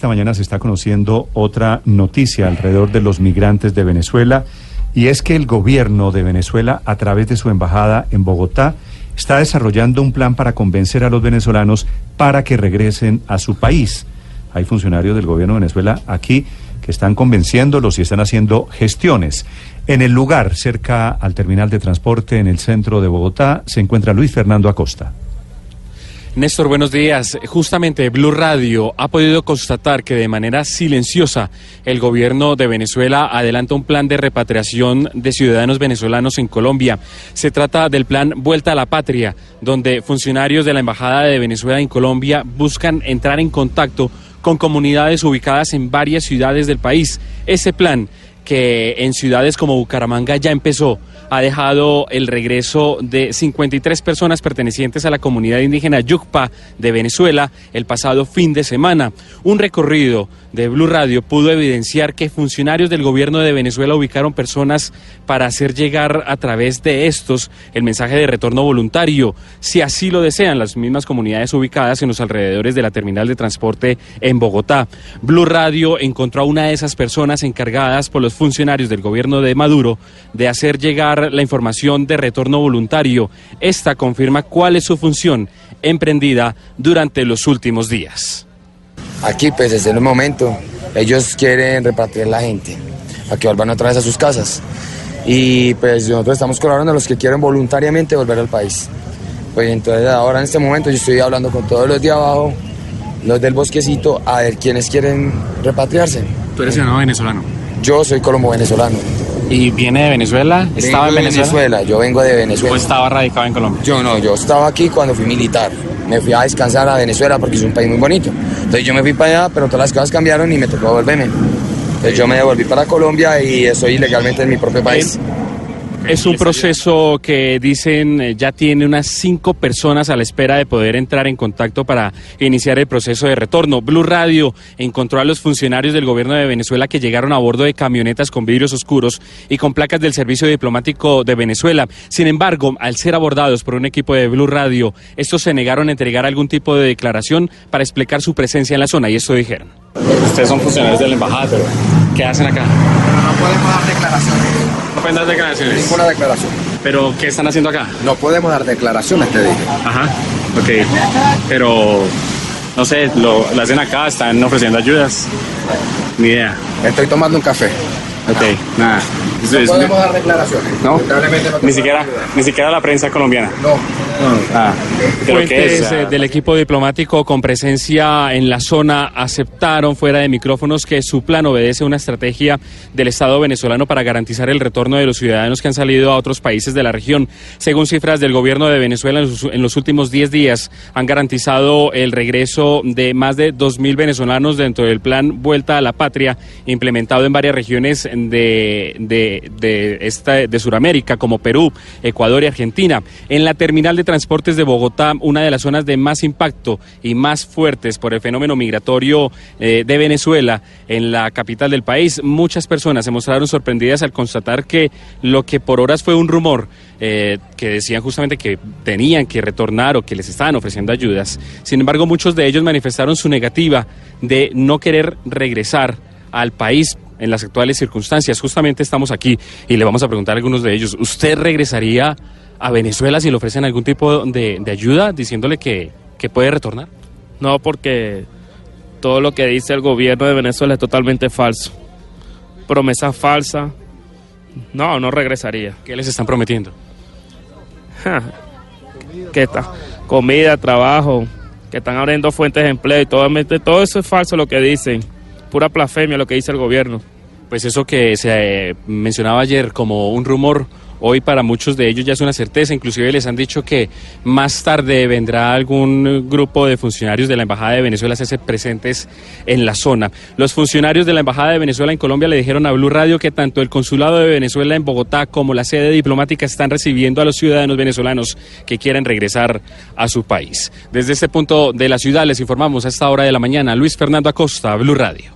esta mañana se está conociendo otra noticia alrededor de los migrantes de Venezuela y es que el gobierno de Venezuela, a través de su embajada en Bogotá, está desarrollando un plan para convencer a los venezolanos para que regresen a su país. Hay funcionarios del gobierno de Venezuela aquí que están convenciéndolos y están haciendo gestiones. En el lugar, cerca al terminal de transporte en el centro de Bogotá, se encuentra Luis Fernando Acosta. Néstor, buenos días. Justamente Blue Radio ha podido constatar que de manera silenciosa el gobierno de Venezuela adelanta un plan de repatriación de ciudadanos venezolanos en Colombia. Se trata del plan Vuelta a la Patria, donde funcionarios de la Embajada de Venezuela en Colombia buscan entrar en contacto con comunidades ubicadas en varias ciudades del país. Ese plan que en ciudades como Bucaramanga ya empezó. Ha dejado el regreso de 53 personas pertenecientes a la comunidad indígena Yucpa de Venezuela el pasado fin de semana. Un recorrido de Blue Radio pudo evidenciar que funcionarios del gobierno de Venezuela ubicaron personas para hacer llegar a través de estos el mensaje de retorno voluntario, si así lo desean las mismas comunidades ubicadas en los alrededores de la terminal de transporte en Bogotá. Blue Radio encontró a una de esas personas encargadas por los funcionarios del gobierno de Maduro de hacer llegar la información de retorno voluntario. Esta confirma cuál es su función emprendida durante los últimos días. Aquí, pues desde el momento, ellos quieren repatriar la gente para que vuelvan otra vez a sus casas. Y pues nosotros estamos colaborando a los que quieren voluntariamente volver al país. Pues entonces ahora en este momento yo estoy hablando con todos los de abajo, los del bosquecito, a ver quiénes quieren repatriarse. ¿Tú eres ciudadano venezolano? Yo soy colombo venezolano. ¿Y viene de Venezuela? ¿Estaba en Venezuela? Yo vengo de Venezuela. ¿O estaba radicado en Colombia? Yo no, yo estaba aquí cuando fui militar. Me fui a descansar a Venezuela porque es un país muy bonito. Entonces yo me fui para allá, pero todas las cosas cambiaron y me tocó volverme. Entonces yo me devolví para Colombia y estoy ilegalmente en mi propio país. Es un proceso que dicen eh, ya tiene unas cinco personas a la espera de poder entrar en contacto para iniciar el proceso de retorno. Blue Radio encontró a los funcionarios del gobierno de Venezuela que llegaron a bordo de camionetas con vidrios oscuros y con placas del Servicio Diplomático de Venezuela. Sin embargo, al ser abordados por un equipo de Blue Radio, estos se negaron a entregar algún tipo de declaración para explicar su presencia en la zona y esto dijeron. Ustedes son funcionarios de la embajada, pero ¿qué hacen acá? Pero no podemos dar declaraciones. No pueden dar declaraciones. Ninguna declaración. ¿Pero qué están haciendo acá? No podemos dar declaraciones, te dije. Ajá, ok. Pero, no sé, lo, lo hacen acá, están ofreciendo ayudas. Ni idea. Estoy tomando un café. Ok, nada. No podemos dar declaraciones. ¿No? No Ni siquiera, ni siquiera la prensa colombiana. No. Ah, pero ¿qué Fuentes es? eh, del equipo diplomático con presencia en la zona aceptaron fuera de micrófonos que su plan obedece a una estrategia del Estado venezolano para garantizar el retorno de los ciudadanos que han salido a otros países de la región. Según cifras del gobierno de Venezuela, en los, en los últimos 10 días han garantizado el regreso de más de 2.000 venezolanos dentro del plan Vuelta a la Patria, implementado en varias regiones de, de, de, esta, de Sudamérica, como Perú, Ecuador y Argentina. En la terminal de transportes de Bogotá, una de las zonas de más impacto y más fuertes por el fenómeno migratorio eh, de Venezuela, en la capital del país, muchas personas se mostraron sorprendidas al constatar que lo que por horas fue un rumor, eh, que decían justamente que tenían que retornar o que les estaban ofreciendo ayudas. Sin embargo, muchos de ellos manifestaron su negativa de no querer regresar al país en las actuales circunstancias. Justamente estamos aquí y le vamos a preguntar a algunos de ellos, ¿usted regresaría a Venezuela si le ofrecen algún tipo de, de ayuda diciéndole que, que puede retornar? No, porque todo lo que dice el gobierno de Venezuela es totalmente falso. Promesa falsa. No, no regresaría. ¿Qué les están prometiendo? Ja. ¿Qué está? Comida, trabajo, que están abriendo fuentes de empleo y todo, todo eso es falso lo que dicen. Pura blasfemia lo que dice el gobierno. Pues eso que se eh, mencionaba ayer como un rumor, hoy para muchos de ellos ya es una certeza, inclusive les han dicho que más tarde vendrá algún grupo de funcionarios de la Embajada de Venezuela a hacerse presentes en la zona. Los funcionarios de la Embajada de Venezuela en Colombia le dijeron a Blue Radio que tanto el Consulado de Venezuela en Bogotá como la sede diplomática están recibiendo a los ciudadanos venezolanos que quieren regresar a su país. Desde este punto de la ciudad les informamos a esta hora de la mañana. Luis Fernando Acosta, Blue Radio.